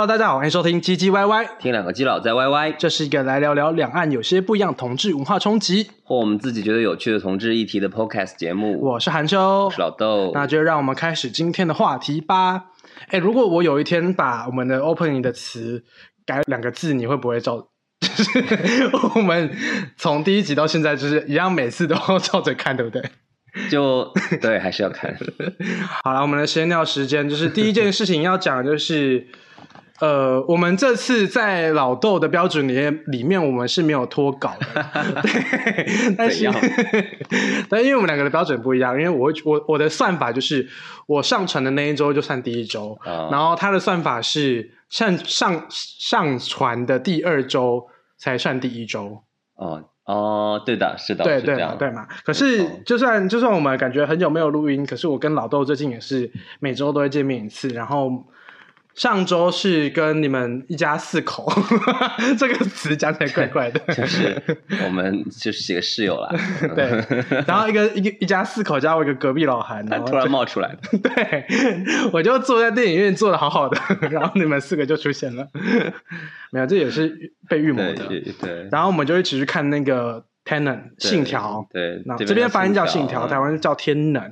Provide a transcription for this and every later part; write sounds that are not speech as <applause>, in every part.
Hello，大家好，欢迎收听唧唧歪歪，听两个基佬在歪歪这是一个来聊聊两岸有些不一样同志文化冲击。或我们自己觉得有趣的同志议题的 Podcast 节目。我是韩秋，我是老豆。那就让我们开始今天的话题吧。哎，如果我有一天把我们的 opening 的词改两个字，你会不会照？就 <laughs> 是我们从第一集到现在，就是一样，每次都照着看，对不对？就对，还是要看。<laughs> 好了，我们的闲聊时间就是第一件事情要讲，就是呃，我们这次在老豆的标准里面，里面我们是没有脱稿的，<laughs> 对，但是 <laughs> 但因为我们两个的标准不一样，因为我我我的算法就是我上传的那一周就算第一周，然后他的算法是上上上传的第二周才算第一周。哦。哦，对的，是的，对对对嘛。可是就算就算我们感觉很久没有录音，可是我跟老豆最近也是每周都会见面一次，然后。上周是跟你们一家四口，<laughs> 这个词讲起来怪怪的。<laughs> 就是我们就是几个室友啦。<laughs> 对，然后一个一个一家四口加我一个隔壁老韩，他突然冒出来的。对，我就坐在电影院坐的好好的，然后你们四个就出现了。没有，这也是被预谋的。对。然后我们就一起去看那个 Tenet 信条。对。那这边发音叫信条，台湾叫天能。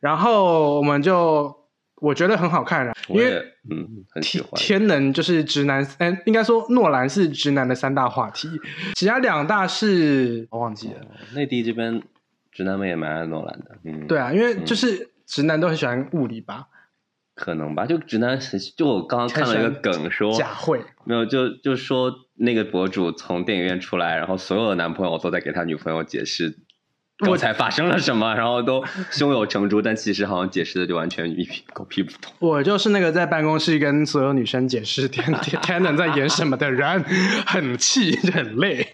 然后我们就。我觉得很好看啊，因为嗯，很喜欢。天能就是直男，嗯，应该说诺兰是直男的三大话题，其他两大是我忘记了。内地这边直男们也蛮爱诺兰的，嗯，对啊，因为就是直男都很喜欢物理吧？可能吧，就直男很，就我刚刚看了一个梗说假会，没有，就就说那个博主从电影院出来，然后所有的男朋友都在给他女朋友解释。我才发生了什么，然后都胸有成竹，但其实好像解释的就完全一屁狗屁不通。我就是那个在办公室跟所有女生解释天天能在演什么的人，很气很累。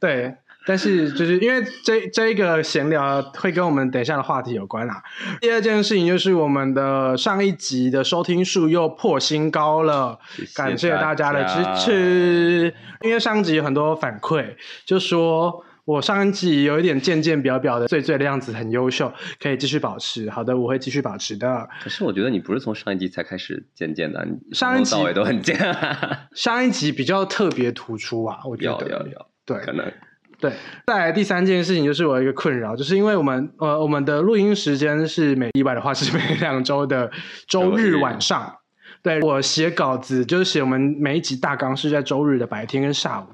对，但是就是因为这这一个闲聊会跟我们等一下的话题有关啦。第二件事情就是我们的上一集的收听数又破新高了，感谢大家的支持。因为上集有很多反馈，就说。我上一集有一点渐渐表表的醉醉的样子，很优秀，可以继续保持。好的，我会继续保持的。可是我觉得你不是从上一集才开始渐渐的，上一集到尾都很渐。<laughs> 上一集比较特别突出啊，我觉得。要要要，对，可能对。再来第三件事情就是我一个困扰，就是因为我们呃我们的录音时间是每意外的话是每两周的周日晚上。对我写稿子，就是写我们每一集大纲是在周日的白天跟下午。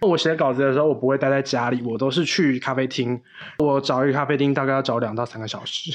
我写稿子的时候，我不会待在家里，我都是去咖啡厅。我找一个咖啡厅，大概要找两到三个小时。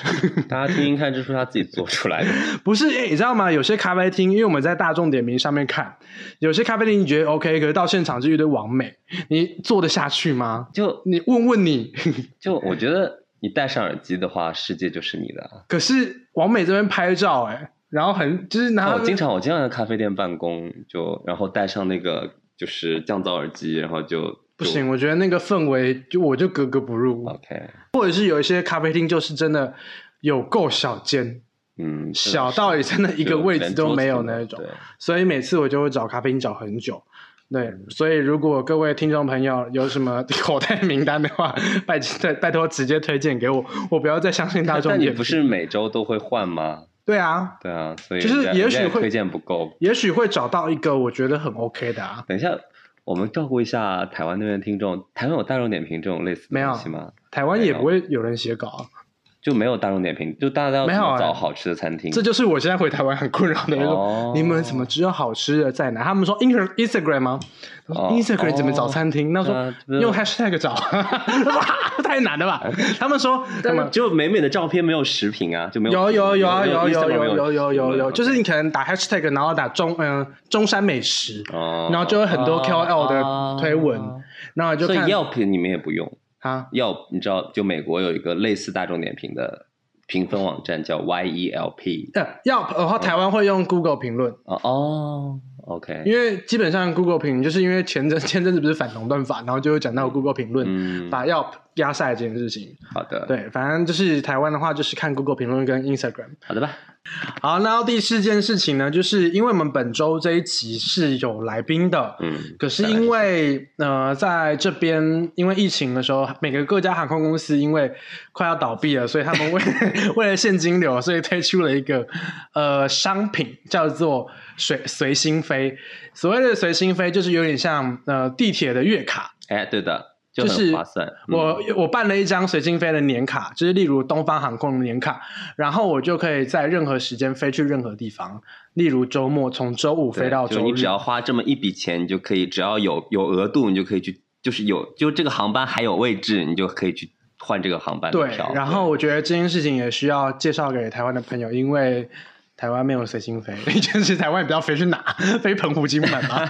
大家听听看，这是他自己做出来的。不是，哎，你知道吗？有些咖啡厅，因为我们在大众点评上面看，有些咖啡厅你觉得 OK，可是到现场就一堆完美，你做得下去吗？就你问问你，就我觉得你戴上耳机的话，世界就是你的。可是王美这边拍照，哎。然后很就是拿我经常我经常在咖啡店办公，就然后戴上那个就是降噪耳机，然后就不行。我觉得那个氛围就我就格格不入。OK，或者是有一些咖啡厅就是真的有够小间，嗯，小到也真的一个位置都没有那一种。所以每次我就会找咖啡厅找很久。对，所以如果各位听众朋友有什么 <laughs> 口袋名单的话，拜拜拜托直接推荐给我，我不要再相信大众。<laughs> 但你不是每周都会换吗？对啊，对啊，所以就是也许会推荐不够，也许会找到一个我觉得很 OK 的啊。等一下，我们照顾一下台湾那边听众。台湾有大众点评这种类似的东西吗？台湾也不会有人写稿。就没有大众点评，就大家要找好吃的餐厅。这就是我现在回台湾很困扰的那种。你们怎么知道好吃的在哪？他们说 Instagram 吗？Instagram 怎么找餐厅？那说用 Hashtag 找，<laughs> 太难了吧？他们说，<laughs> 就美美的照片没有食品啊，就没有。有有有啊有有有有有有有，就是你可能打 Hashtag，然后打中嗯中山美食，然后就会很多 KOL 的推文，然后就看。药品你们也不用。啊，要你知道，就美国有一个类似大众点评的评分网站叫 Yelp。<laughs> 呃，要的话，台湾会用 Google 评论。哦哦，OK。因为基本上 Google 评，就是因为前阵前阵子不是反垄断法，然后就会讲到 Google 评论，把 Yelp 压赛这件事情。好的，，对，反正就是台湾的话，就是看 Google 评论跟 Instagram。好的吧。好，那第四件事情呢，就是因为我们本周这一集是有来宾的，嗯，可是因为呃，在这边因为疫情的时候，每个各家航空公司因为快要倒闭了，所以他们为为了现金流，所以推出了一个呃商品，叫做随随心飞。所谓的随心飞，就是有点像呃地铁的月卡。哎，对的，就就是划算。嗯我我办了一张随心飞的年卡，就是例如东方航空的年卡，然后我就可以在任何时间飞去任何地方，例如周末从周五飞到周日。就你只要花这么一笔钱，你就可以，只要有有额度，你就可以去，就是有就这个航班还有位置，你就可以去换这个航班的对。，然后我觉得这件事情也需要介绍给台湾的朋友，因为台湾没有随心飞，<laughs> 就是台湾也不知道飞去哪，<laughs> 飞澎湖、金门嘛，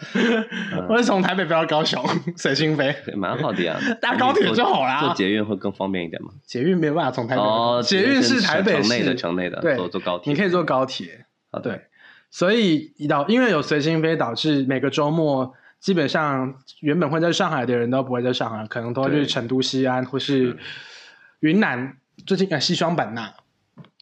<laughs> 我是从台北飞到高雄，随心飞。对蛮好的呀，搭高铁就好啦。坐捷运会更方便一点嘛。捷运没有办法从台北，哦，捷运是台北市。城内的，城内的，对坐坐高铁，你可以坐高铁。对，所以导因为有随心飞，导致每个周末基本上原本会在上海的人都不会在上海，可能都会去成都、西安或是云南。最近啊西双版纳，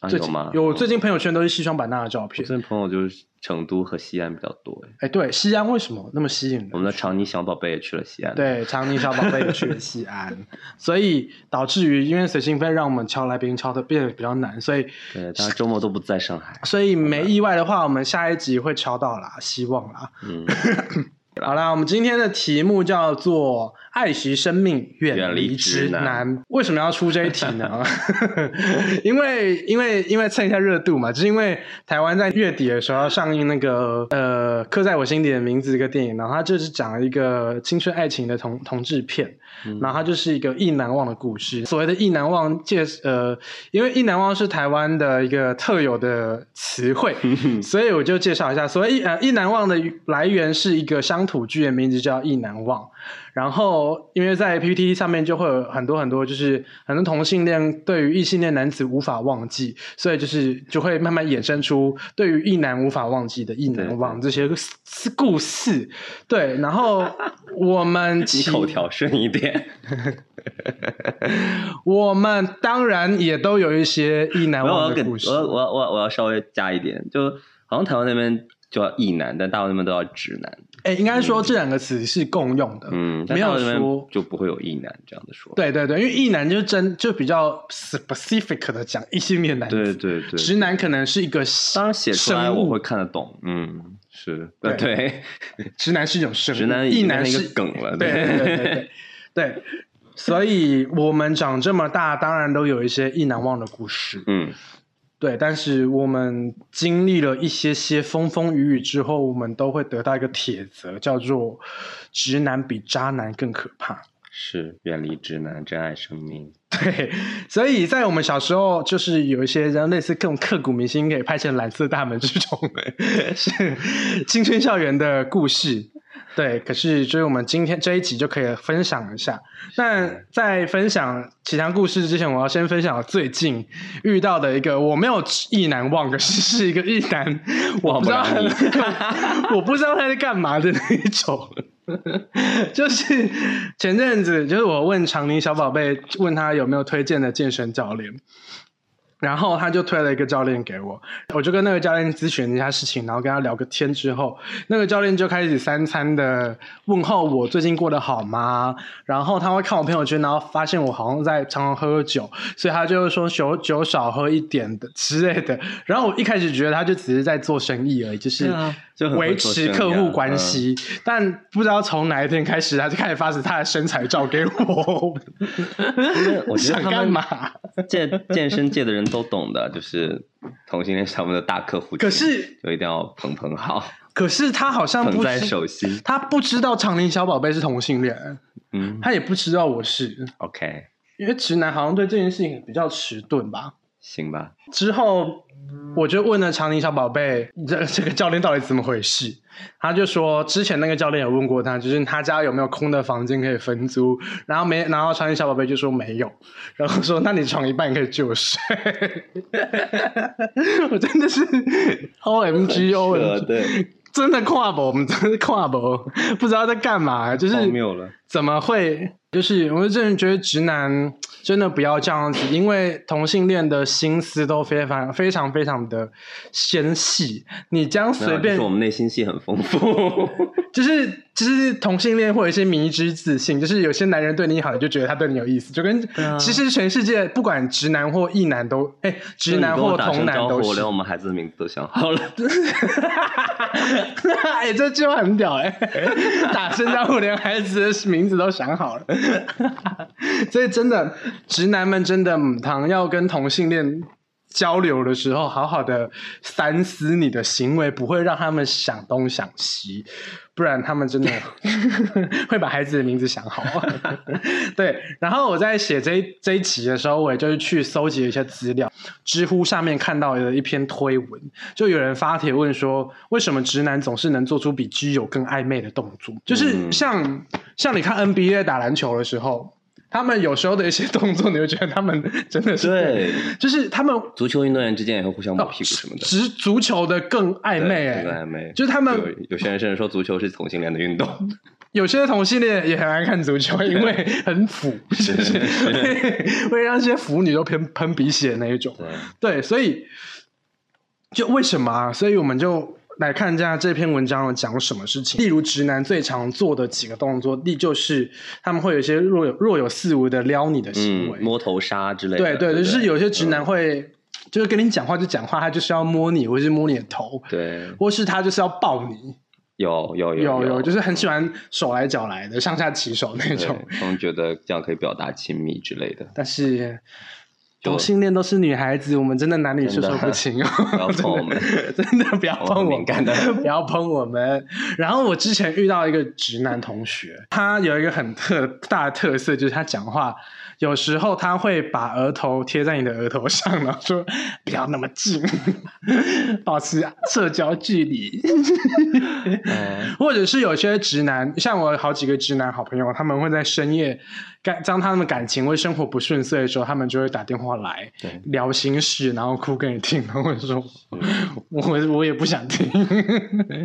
啊有吗？有最近朋友圈都是西双版纳的照片。最近朋友就是成都和西安比较多哎。哎，对，西安为什么那么吸引？我们的长宁小宝贝也去了西安。，对，长宁小宝贝也去了西安，<laughs> 所以导致于因为随心飞让我们敲来宾敲的变得比较难，所以对，当然周末都不在上海。所以没意外的话，我们下一集会敲到啦，希望啦。嗯，<laughs> 好啦，我们今天的题目叫做“爱惜生命，远远离离直直男男”。为什么要出这一题呢？<laughs> 因为因为因为蹭一下热度嘛，就是因为台湾在月底的时候要上映那个呃刻在我心底的名字一个电影，然后它就是讲了一个青春爱情的同同志片，然后它就是一个意难忘的故事。所谓的意难忘，介呃，因为意难忘是台湾的一个特有的词汇，所以我就介绍一下，所谓意呃意难忘的来源是一个乡土剧的名字叫意难忘。然后，因为在 PPT 上面就会有很多很多，就是很多同性恋对于异性恋男子无法忘记，所以就是就会慢慢衍生出对于异男无法忘记的异男忘这些故事。对，然后我们 <laughs> 你口条顺一点。<laughs> 我们当然也都有一些异男，忘的故事我。要我要我要我要稍微加一点，就好像台湾那边叫异男，但大陆那边都要直男。哎，应该说这两个词是共用的，嗯，没有说就不会有异男这样的说。对对对，因为异男就是真就比较 specific 的讲异性恋男子，对对对，直男可能是一个当然写出来生物我会看得懂。嗯，是，对对，直男是一种生物，<laughs> 直男异男是梗了。对对对对对 <laughs> 对，所以我们长这么大，当然都有一些意难忘的故事。嗯，对，但是我们经历了一些些风风雨雨之后，我们都会得到一个铁则，叫做“直男比渣男更可怕”。是远离直男，珍爱生命。对，所以在我们小时候，就是有一些人类似各种刻骨铭心，可以拍成《蓝色大门》这种 <laughs> 是青春校园的故事。对，可是就是我们今天这一集就可以分享一下。那在分享其他故事之前，我要先分享我最近遇到的一个我没有意难忘，可是是一个意难，我不知道 <laughs> 我不知道他在干嘛的那一种。就是前阵子，就是我问长宁小宝贝，问他有没有推荐的健身教练，然后他就推了一个教练给我，我就跟那个教练咨询一下事情，然后跟他聊个天之后，那个教练就开始三餐的问候我最近过得好吗？然后他会看我朋友圈，然后发现我好像在常常喝酒，所以他就说酒酒少喝一点的之类的。然后我一开始觉得他就只是在做生意而已，就是维持客户关系。但不知道从哪一天开始，他就开始发他的身材照给我。我觉得想干嘛？健健身界的人都懂的，就是同性恋是他们的大客户，可是就一定要捧捧好，可是他好像不在手心。他不知道长宁小宝贝是同性恋，嗯他也不知道我是，，OK，因为直男好像对这件事情比较迟钝吧。行吧。之后我就问了长宁小宝贝，这这个教练到底怎么回事？他就说，之前那个教练有问过他，就是他家有没有空的房间可以分租，然后没，然后超级小宝贝就说没有，然后说那你床一半可以借我睡。<laughs> 我真的是 <laughs> O M G O 扯 M 真的跨博，我们真的是跨博，不知道在干嘛，就是没有了。怎么会就是我真的觉得直男真的不要这样子，因为同性恋的心思都非常非常非常的纤细，你这样随便就是我们内心戏很丰富。就是就是同性恋会有一些迷之自信，就是有些男人对你好，你就觉得他对你有意思，就跟、啊其实全世界不管直男或异男都，哎、直男或同男都我是连。我们孩子的名字都想好了。<laughs> 哎、这句话很屌哎、打声招呼连孩子的名字都想好了，<laughs> 所以真的 <laughs> 直男们真的母汤要跟同性恋交流的时候，好好的三思你的行为，不会让他们想东想西，不然他们真的 <laughs> 会把孩子的名字想好。<laughs> 对，然后我在写这一这一集的时候，我也就是去搜集了一些资料，知乎上面看到的一篇推文，就有人发帖问说，为什么直男总是能做出比基友更暧昧的动作？就是嗯像、像你看 NBA 打篮球的时候。他们有时候的一些动作，你会觉得他们真的是对，就是他们足球运动员之间也会互相摸屁股什么的。只是足球的更暧昧更暧昧。就是他们有有些人甚至说足球是同性恋的运动。<laughs> 有些同性恋也很爱看足球，因为很腐，就是会 <laughs> 会让一些腐女都喷喷 <laughs> 鼻血那一种。对，对，所以就为什么啊？所以我们就来看一下这篇文章有讲什么事情。例如，直男最常做的几个动作，第就是他们会有一些若有若有似无的撩你的行为。嗯，摸头杀之类的。对对，不就是有些直男嗯会。就是跟你讲话就讲话，他就是要摸你，或是摸你的头，对，或是他就是要抱你，有有有有，就是很喜欢手来脚来的上下其手那对种。他们觉得这样可以表达亲密之类的。但是就同性恋都是女孩子，我们真的男女授受不亲哦！<laughs> 不要碰我们 <laughs> 真的不要碰我敏感的不要碰我们。然后我之前遇到一个直男同学，他有一个很特大的特色，就是他讲话有时候他会把额头贴在你的额头上，然后说不要那么近，<laughs> 保持社交距离。嗯或者是有些直男，像我有好几个直男好朋友，他们会在深夜感当他们感情或生活不顺遂的时候，他们就会打电话来对聊心事，然后哭给你听，然后我说嗯我我也不想听，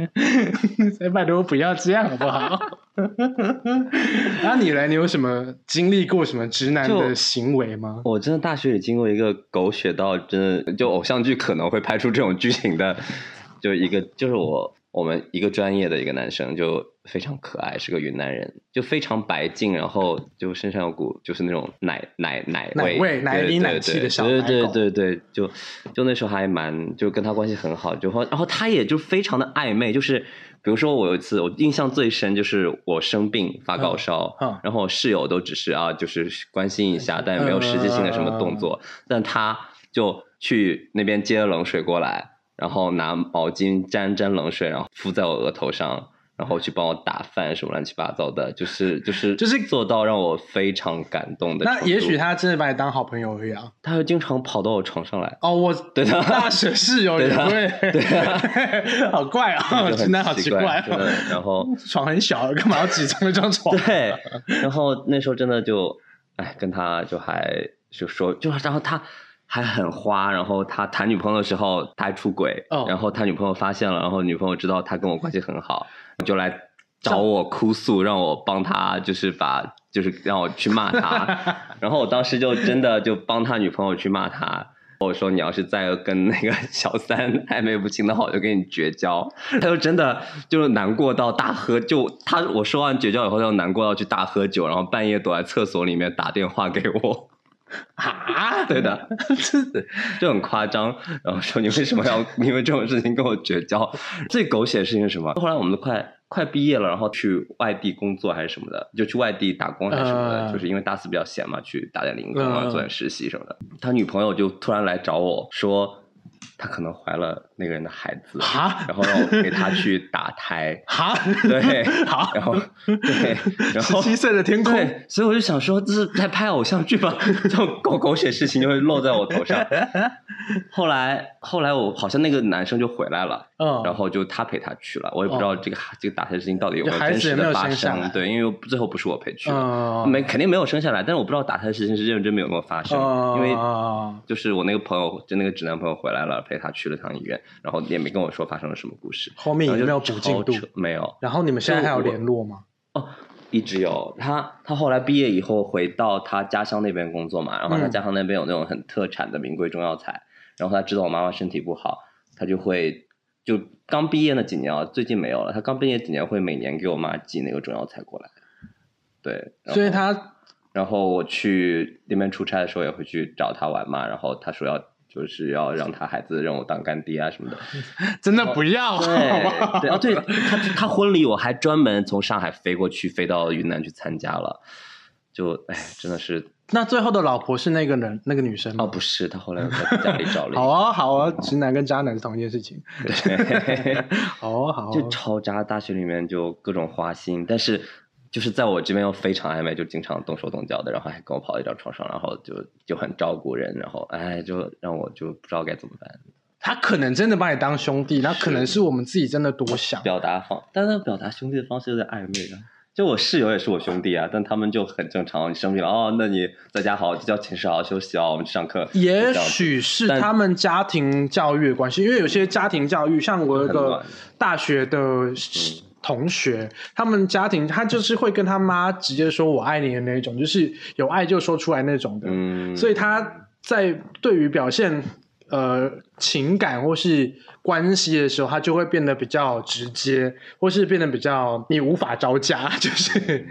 <laughs> 拜托不要这样好不好？<laughs> 那你来，你有什么经历过什么直男的行为吗？我真的大学里经过一个狗血到真的就偶像剧可能会拍出这种剧情的，就一个就是我我们一个专业的一个男生就非常可爱，是个云南人，就非常白净，然后就身上有股就是那种奶奶奶奶味味奶里奶气的小对对对对，就就那时候还蛮就跟他关系很好，就然后他也就非常的暧昧，就是。比如说，我有一次我印象最深就是我生病发高烧，嗯嗯然后我室友都只是啊，就是关心一下，但也没有实际性的什么动作。但他就去那边接了冷水过来，然后拿毛巾沾沾冷水，然后敷在我额头上，然后去帮我打饭，什么乱七八糟的，就是就是就是做到让我非常感动的。那也许他真的把你当好朋友而已啊。他会经常跑到我床上来，哦，我对的大学室友也会，对啊 <laughs> 好怪啊，就直男好奇奇怪真的哦。然后 <laughs> 床很小，干嘛要挤成一张床？<laughs> 对，然后那时候真的就，哎，跟他就还就说，就然后他还很花，然后他谈女朋友的时候他还出轨，哦然后他女朋友发现了，然后女朋友知道他跟我关系很好，就来找我哭诉，让我帮他就是把就是让我去骂他，<laughs> 然后我当时就真的就帮他女朋友去骂他。我说你要是再跟那个小三暧昧不清的话，我就跟你绝交。他就真的就是难过到大喝，就他我说完绝交以后，他就难过到去大喝酒，然后半夜躲在厕所里面打电话给我。<laughs> 啊，<laughs> 对的，对，就很夸张。然后说你为什么要 <laughs> 因为这种事情跟我绝交？最狗血的事情是什么？后来我们都快快毕业了，然后去外地工作还是什么的，就去外地打工还是什么的，嗯就是因为大四比较闲嘛，去打点零工啊，嗯做点实习什么的。他女朋友就突然来找我说，她可能怀了那个人的孩子，哈然后让我陪他去打胎。<laughs> 哈，对，<laughs> 好，然后对，<laughs> 然后十七岁的天空，对，所以我就想说，这是在拍偶像剧吧？这种狗狗血事情就会落在我头上。后来，后来我好像那个男生就回来了，嗯，然后就他陪他去了。我也不知道这个、这个打胎事情到底有没有真实的发生。对，因为最后不是我陪去的，嗯，没肯定没有生下来，但是我不知道打胎的事情是认真没有没有发生，嗯因为嗯就是我那个朋友，就那个直男朋友回来了，陪他去了趟医院，然后也没跟我说发生了什么故事。后面有没有补进度？没有。然后你们现在还有联络吗？哦一直有他，他后来毕业以后回到他家乡那边工作嘛，然后他嗯家乡那边有那种很特产的名贵中药材，然后他知道我妈妈身体不好，他就会就刚毕业那几年啊，最近没有了，他刚毕业几年会每年给我妈寄那个中药材过来，对，所以他然后我去那边出差的时候也会去找他玩嘛，然后他说要就是要让他孩子让我当干爹啊什么的，<laughs> 真的不要，好 <laughs> 不对好对哦，对他他婚礼我还专门从上海飞过去，飞到云南去参加了，就哎真的是 <laughs> 那最后的老婆是那个人，那个女生吗哦不是，他后来在家里找了一个，好啊，好啊，直男跟渣男是同一件事情。对好啊，好啊，就超渣，大学里面就各种花心，但是就是在我这边又非常暧昧，就经常动手动脚的，然后还跟我跑一张床上，然后就就很照顾人，然后哎就让我就不知道该怎么办。他可能真的把你当兄弟，那可能是我们自己真的多想。表达方，但他表达兄弟的方式有点暧昧啊。就我室友也是我兄弟啊，但他们就很正常。你生病了哦，那你在家好好叫寝室好好休息哦，我们去上课。也许是他们家庭教育的关系，因为有些家庭教育，像我有个大学的同学，他们家庭他就是会跟他妈直接说我爱你的那种，就是有爱就说出来那种的。嗯，所以他在对于表现呃情感或是关系的时候，他就会变得比较直接，或是变得比较你无法招架，<laughs> 就是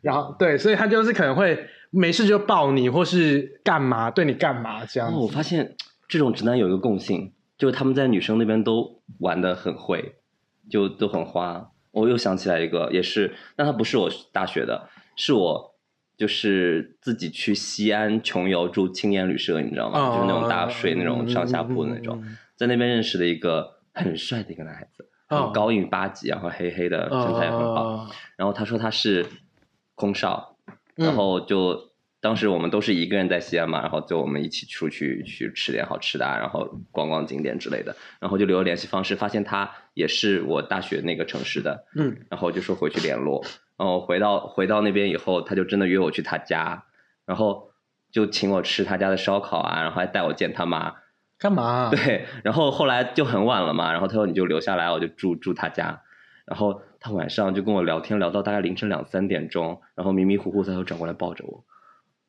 然后对，所以他就是可能会没事就抱你，或是干嘛对你干嘛这样哦，我。发现这种直男有一个共性，就是他们在女生那边都玩的很会，就都很花。我又想起来一个，也是，但他不是我大学的，是我就是自己去西安穷游住青年旅社，你知道吗？哦就是那种大睡那种上下铺的那种，嗯在那边认识的一个很帅的一个男孩子，哦很高一米八几，然后黑黑的，身材也很好。哦然后他说他是空少，嗯然后就当时我们都是一个人在西安嘛，然后就我们一起出去去吃点好吃的啊，然后逛逛景点之类的，然后就留了联系方式，发现他也是我大学那个城市的，嗯然后就说回去联络，然后回到回到那边以后，他就真的约我去他家，然后就请我吃他家的烧烤啊，然后还带我见他妈，干嘛？<laughs> 对，然后后来就很晚了嘛，然后他说你就留下来，我就住住他家，然后他晚上就跟我聊天，聊到大概凌晨两三点钟，然后迷迷糊糊他就转过来抱着我，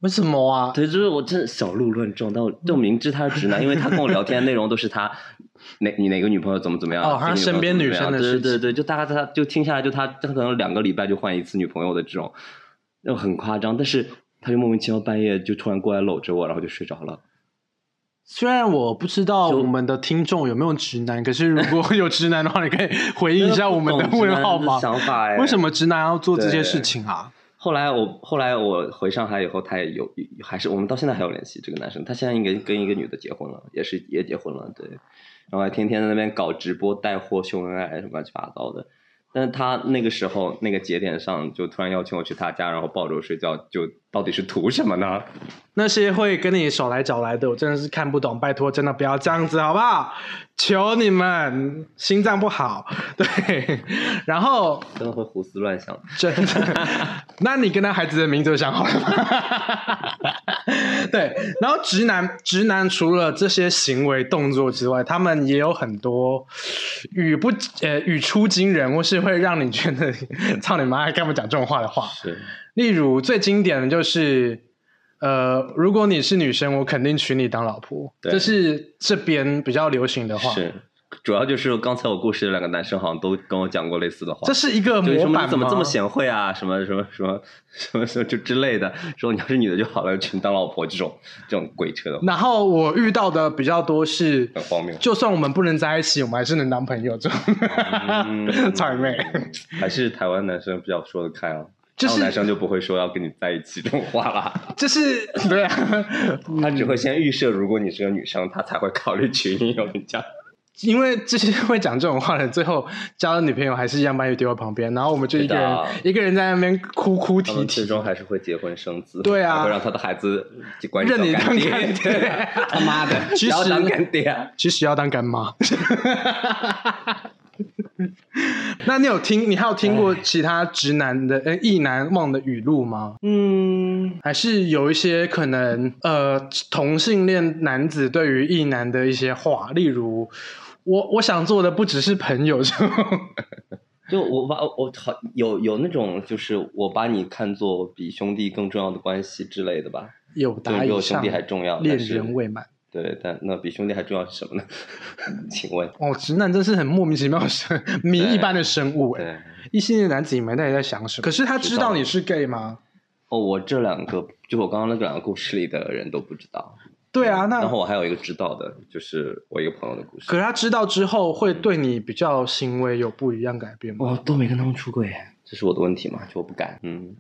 为什么啊？对，就是我真的小鹿乱撞，但我就明知他是直男，因为他跟我聊天的内容都是他哪你哪个女朋友怎么怎么样，哦他身边女生的事对对对，就大概他就听下来，就他他可能两个礼拜就换一次女朋友的这种，就很夸张，但是他就莫名其妙半夜就突然过来搂着我，然后就睡着了。虽然我不知道我们的听众有没有直男，可是如果 <laughs> 有直男的话，你可以回应一下我们的问号吗？想法哎，为什么直男要做这些事情啊？后来我后来我回上海以后，他也有还是我们到现在还有联系。这个男生他现在应该跟一个女的结婚了，也是也结婚了，对。然后还天天在那边搞直播带货秀恩爱什么乱七八糟的。但是他那个时候那个节点上，就突然邀请我去他家，然后抱着我睡觉，就到底是图什么呢？那些会跟你手来脚来的，我真的是看不懂，拜托，真的不要这样子，好不好？求你们，心脏不好。对，<laughs> 然后真的会胡思乱想。真的，那你跟他孩子的名字都想好了吗？<laughs> 对，然后直男，直男除了这些行为动作之外，他们也有很多语不呃语出惊人，或是会让你觉得操你妈，还跟我们讲这种话的话。是，例如最经典的就是，呃，如果你是女生，我肯定娶你当老婆，对这是这边比较流行的话。是，主要就是刚才我故事的两个男生好像都跟我讲过类似的话。这是一个模板吗你怎么这么贤惠啊？什么什么什么什么什么就之类的，说你要是女的就好了，娶你当老婆这种这种鬼扯的话，然后我遇到的比较多是，很荒谬。就算我们不能在一起，我们还是能当朋友这种。嗯 <laughs> 草莓，还是台湾男生比较说得开啊，就是男生就不会说要跟你在一起这种话了，就是 <laughs> 对啊，他只会先预设如果你是个女生，他才会考虑娶你有你讲。因为这些会讲这种话的，最后交了女朋友还是一样把你丢在旁边，然后我们就一个人一个人在那边哭哭啼他们最啼。终还是会结婚生子，对啊还会让他的孩子管认你叫当干爹，他妈的，其实要当实干爹啊。其实要当干妈。<laughs> <laughs> 那你有听？你还有听过其他直男的呃意难忘的语录吗？嗯，还是有一些可能呃同性恋男子对于意男的一些话，例如我我想做的不只是朋友这种。<laughs> 就我把我好有有那种就是我把你看作比兄弟更重要的关系之类的吧，有就达以上比我兄弟还重要，恋人未满。对，但那比兄弟还重要是什么呢？<laughs> 请问？哦，直男真是很莫名其妙的生 <laughs> 谜一般的生物哎。对，异性恋男子，你们到底在想什么？可是他知道你是 gay 吗？哦，我这两个就我刚刚那两个故事里的人都不知道。对啊，那然后我还有一个知道的，就是我一个朋友的故事。可是他知道之后会对你比较行为有不一样改变吗？我都没跟他们出轨，这是我的问题嘛？就我不敢。嗯，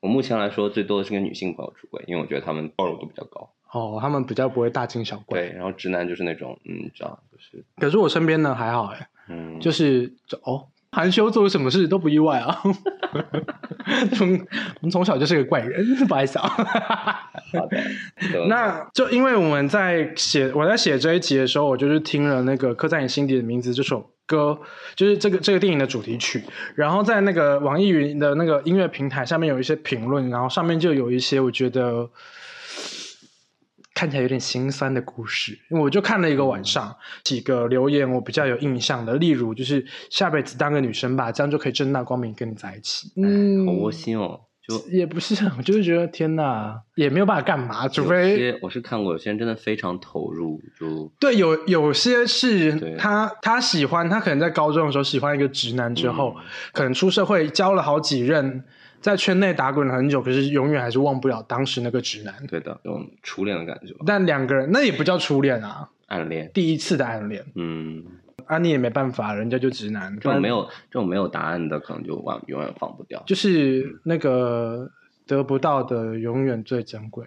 我目前来说最多的是跟女性朋友出轨，因为我觉得他们包容度比较高。哦，他们比较不会大惊小怪。对，然后直男就是那种，嗯，你知道，就是，可是我身边呢还好哎，嗯，就是哦，含羞做什么事都不意外啊。<laughs> 从我们从小就是个怪人，不好意思啊。<laughs> 好的。那就因为我们在写我在写这一集的时候，我就是听了那个刻在你心底的名字这首歌，就是这个这个电影的主题曲。然后在那个网易云的那个音乐平台上面有一些评论，然后上面就有一些我觉得看起来有点心酸的故事。我就看了一个晚上，几个留言我比较有印象的，例如就是下辈子当个女生吧，这样就可以正大光明跟你在一起。嗯，好窝心哦。就也不是，我就是觉得天哪，也没有办法干嘛，除有非些我是看过，有些人真的非常投入，就对有有些是他他喜欢，他可能在高中的时候喜欢一个直男之后，嗯可能出社会交了好几任，在圈内打滚了很久，可是永远还是忘不了当时那个直男。对的，有种初恋的感觉吧，但两个人那也不叫初恋啊，暗恋。第一次的暗恋嗯，啊，你也没办法，人家就直男，这种没有这种没有答案的，可能就忘永远放不掉。就是那个得不到的永远最珍贵，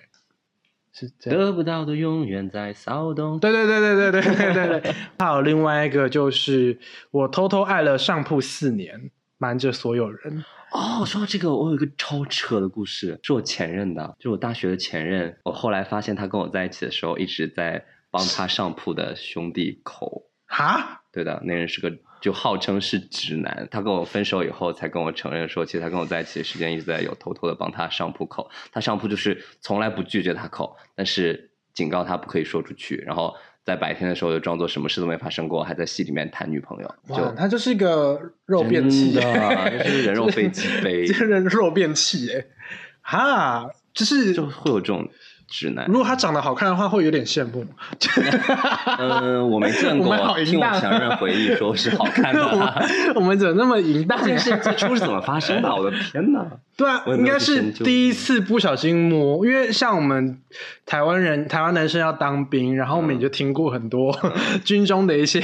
是。得不到的永远在骚动。对对对对对对对对对。还有另外一个就是我偷偷爱了上铺四年，瞒着所有人。哦，说到这个，我有一个超扯的故事，是我前任的，就我大学的前任。我后来发现他跟我在一起的时候，一直在帮他上铺的兄弟口。哈？对的，那人是个就号称是直男。他跟我分手以后，才跟我承认说，其实他跟我在一起的时间一直在有偷偷的帮他上铺口。他上铺就是从来不拒绝他口，但是警告他不可以说出去。然后在白天的时候就装作什么事都没发生过，还在戏里面谈女朋友。哇，就他就是一个肉便器，就是人肉 <laughs> 飞机杯这人肉便器哎，哈，就是就会有这种直男如。果他长得好看的话，会有点羡慕。<laughs> 嗯，我没见过我听我前任回忆说是好看的。<laughs> 我们怎么那么淫荡？这件事最初是怎么发生的？我的天哪！对啊，应该是第一次不小心摸，因为像我们台湾人、台湾男生要当兵，然后我们也就听过很多 <laughs> 军中的一些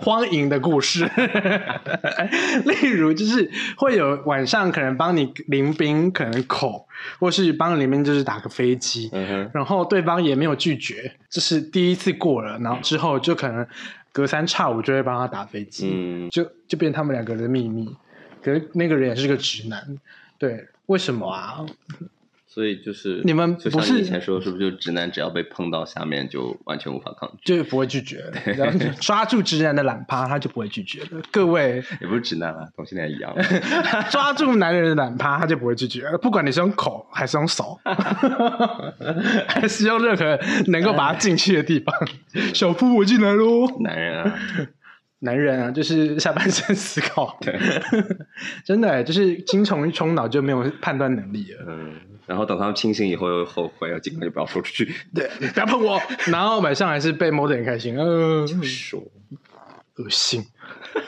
荒淫的故事，<laughs> 例如就是会有晚上可能帮你临兵，可能口，或是帮你临兵就是打个飞机，嗯，然后对方也没有拒绝，就是第一次过了，然后之后就可能隔三差五就会帮他打飞机，嗯，就就变他们两个人的秘密。可是那个人也是个直男，对，为什么啊？<laughs> 所以就是你们就不是像你以前说，是不是就直男只要被碰到下面就完全无法抗拒？就是不会拒绝，<laughs> 然后抓住直男的懒趴，他就不会拒绝了。各位，也不是直男啊，同性恋一样。<laughs> 抓住男人的懒趴，他就不会拒绝了。不管你是用口还是用手，还是用任何能够把他进去的地方。小夫，我进来喽。男人啊，男人啊，<laughs> 就是下半身思考，对，<laughs> 真的欸就是精虫一冲脑就没有判断能力了。嗯，然后等他们清醒以后又后悔，要尽量就不要说出去。对，不要碰我。<laughs> 然后晚上还是被摸得很开心，呃，说，恶心，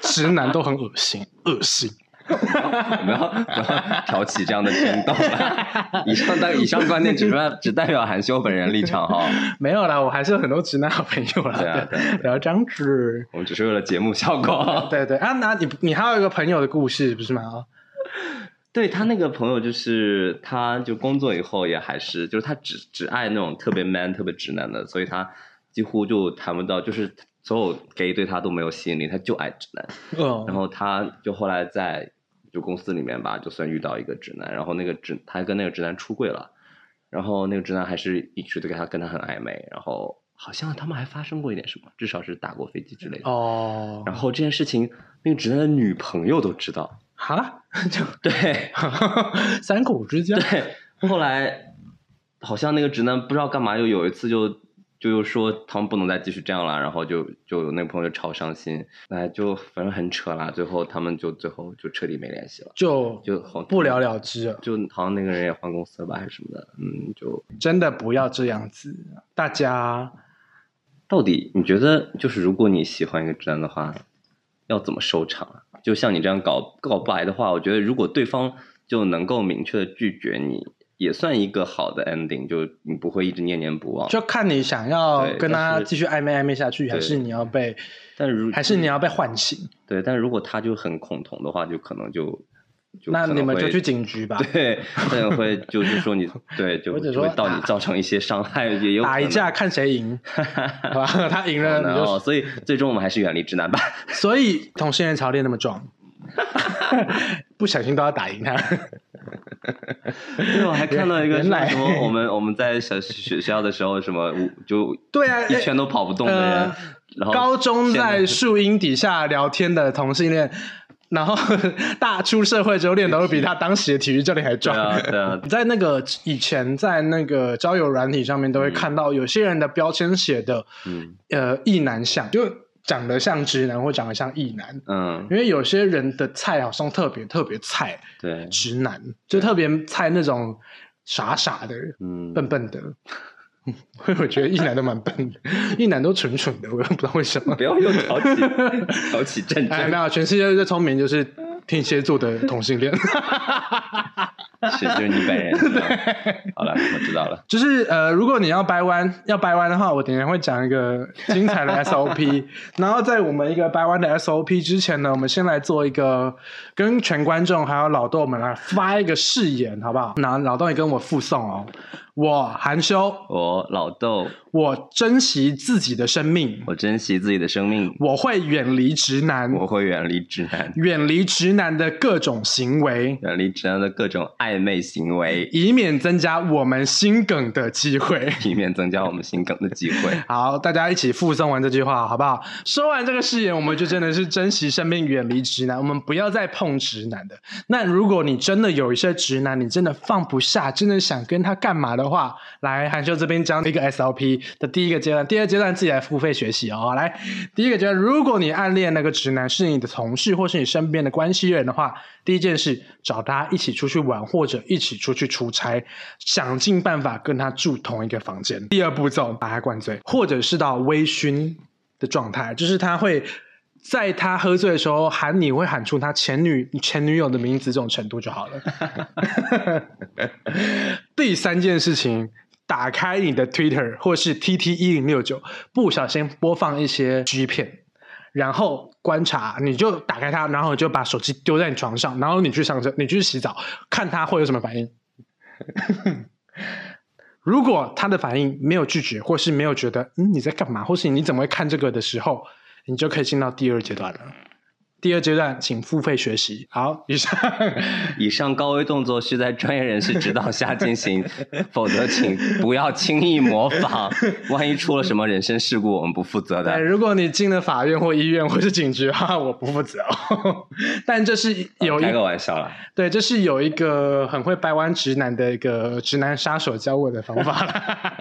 直男都很恶心，恶心。<laughs> 我们要不要挑起这样的争斗了？<laughs> 以上的以上观点只代只代表韩修本人立场哈，<laughs> 没有啦，我还是有很多直男好朋友啦。对啊不要这样子。我们只是为了节目效果。对对啊，那你你还有一个朋友的故事不是吗？对他那个朋友，就是他就工作以后也还是，就是他只只爱那种特别 man、特别直男的，所以他几乎就谈不到，就是所有 gay 对他都没有吸引力，他就爱直男。嗯，然后他就后来在就公司里面吧，就算遇到一个直男，然后那个直他跟那个直男出柜了，然后那个直男还是一直都跟他跟他很暧昧，然后好像他们还发生过一点什么，至少是打过飞机之类的。哦，然后这件事情，那个直男的女朋友都知道，哈，<laughs> 就对 <laughs> 三口之家，对。后来好像那个直男不知道干嘛，又有一次就就又说他们不能再继续这样了，然后就就有那个朋友就超伤心，哎，就反正很扯啦。最后他们就最后就彻底没联系了，就就好不了了之。就好像那个人也换公司了吧，还是什么的，嗯，就真的不要这样子，大家到底你觉得就是如果你喜欢一个直男的话，要怎么收场啊？就像你这样搞告白的话，我觉得如果对方就能够明确的拒绝你，也算一个好的 ending，就你不会一直念念不忘。就看你想要跟他继续暧昧暧昧下去，还是你要被，但如还是你要被唤醒？对，但是如果他就很恐同的话，就可能就就那你们就去警局吧，<laughs> 对，可能会就是说你 <laughs> 对，就会到你造成一些伤害，<laughs> 也有打一架看谁赢，好吧？他赢了哦，就，所以最终我们还是远离直男吧。所以同性恋潮恋那么壮，<laughs> 不小心都要打赢他。对，我还看到一个什么，我们我们在小学校的时候，什么就对啊一圈都跑不动的人，呃然后高中在树荫底下聊天的同性恋，然后 <laughs> 大出社会之后练的会比他当时的体育教练还对壮。啊对啊，在那个以前，在那个交友软体上面都会看到有些人的标签写的，嗯。呃，异男相，就长得像直男或长得像异男。嗯，因为有些人的菜好像特别特别菜，对，直男就特别菜那种傻傻的、嗯，笨笨的。<laughs> 我觉得异男都蛮笨的，<laughs> 异男都蠢蠢的，我也不知道为什么不。要又挑起挑起战 <laughs> 哎，没，有，全世界最聪明就是天蝎座的同性恋。<laughs> 是就是你本人。<laughs> 好了，我知道了。就是呃，如果你要掰弯，要掰弯的话，我等一下会讲一个精彩的 SOP。<laughs> 然后在我们一个掰弯的 SOP 之前呢，我们先来做一个跟全观众还有老豆们来发一个誓言，好不好？那老豆也跟我附送哦，我含羞，我老豆，我珍惜自己的生命，我珍惜自己的生命，我会远离直男，我会远离直男，远离直男的各种行为，远离直男的各种暧昧行为，以免增加我们心梗的机会。以免增加我们心梗的机会。<laughs> 好，大家一起附送完这句话，好不好？说完这个誓言，我们就真的是珍惜生命，远离直男，我们不要再碰直男的。那如果你真的有一些直男，你真的放不下，真的想跟他干嘛的话，来韩秀这边讲一个 SOP 的第一个阶段，第二阶段自己来付费学习哦。来，第一个阶段，如果你暗恋那个直男是你的同事或是你身边的关系人的话，第一件事找他一起出去玩或者一起出去出差，想尽办法跟他住同一个房间。第二步骤，把他灌醉，或者是到微醺的状态，就是他会。在他喝醉的时候喊你会喊出他前女前女友的名字这种程度就好了。<laughs> 第三件事情，打开你的 Twitter 或是 TT 一零六九，不小心播放一些 G 片，然后观察，你就打开它，然后就把手机丢在你床上，然后你去上车，你去洗澡，看他会有什么反应。<laughs> 如果他的反应没有拒绝，或是没有觉得嗯你在干嘛，或是你怎么会看这个的时候，你就可以进到第二阶段了。第二阶段，请付费学习。好，以上。<laughs> 以上高危动作需在专业人士指导下进行，否则请不要轻易模仿。<laughs> 万一出了什么人身事故，我们不负责对，的。如果你进了法院或医院或是警局 <laughs> 的话，我不负责哦。但这是有一开个玩笑啦。对，这是有一个很会掰弯直男的一个直男杀手教我的方法啦。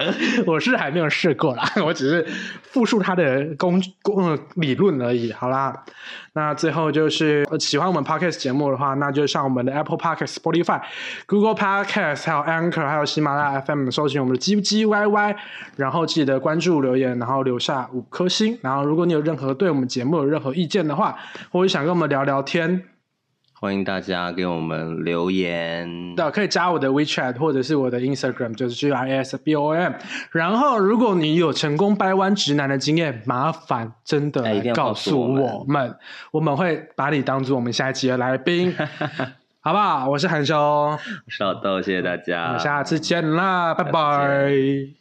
我是还没有试过啦，我只是复述他的工工呃理论而已。好啦，那最后就是喜欢我们 podcast 节目的话，那就上我们的 Apple Podcast、Spotify、Google Podcast，还有 Anchor，还有喜马拉雅 FM 搜寻我们的 G G Y Y，然后记得关注、留言，然后留下五颗星。然后如果你有任何对我们节目有任何意见的话，或者想跟我们聊聊天，欢迎大家给我们留言。对可以加我的 WeChat 或者是我的 Instagram，就是 G I S B O M。然后，如果你有成功掰弯直男的经验，麻烦真的哎一定要告告诉诉我们我们，会把你当做我们下一期的来宾，<laughs> 好不好？我是韩兄，我我是老豆，谢谢大家。们下次见啦，拜拜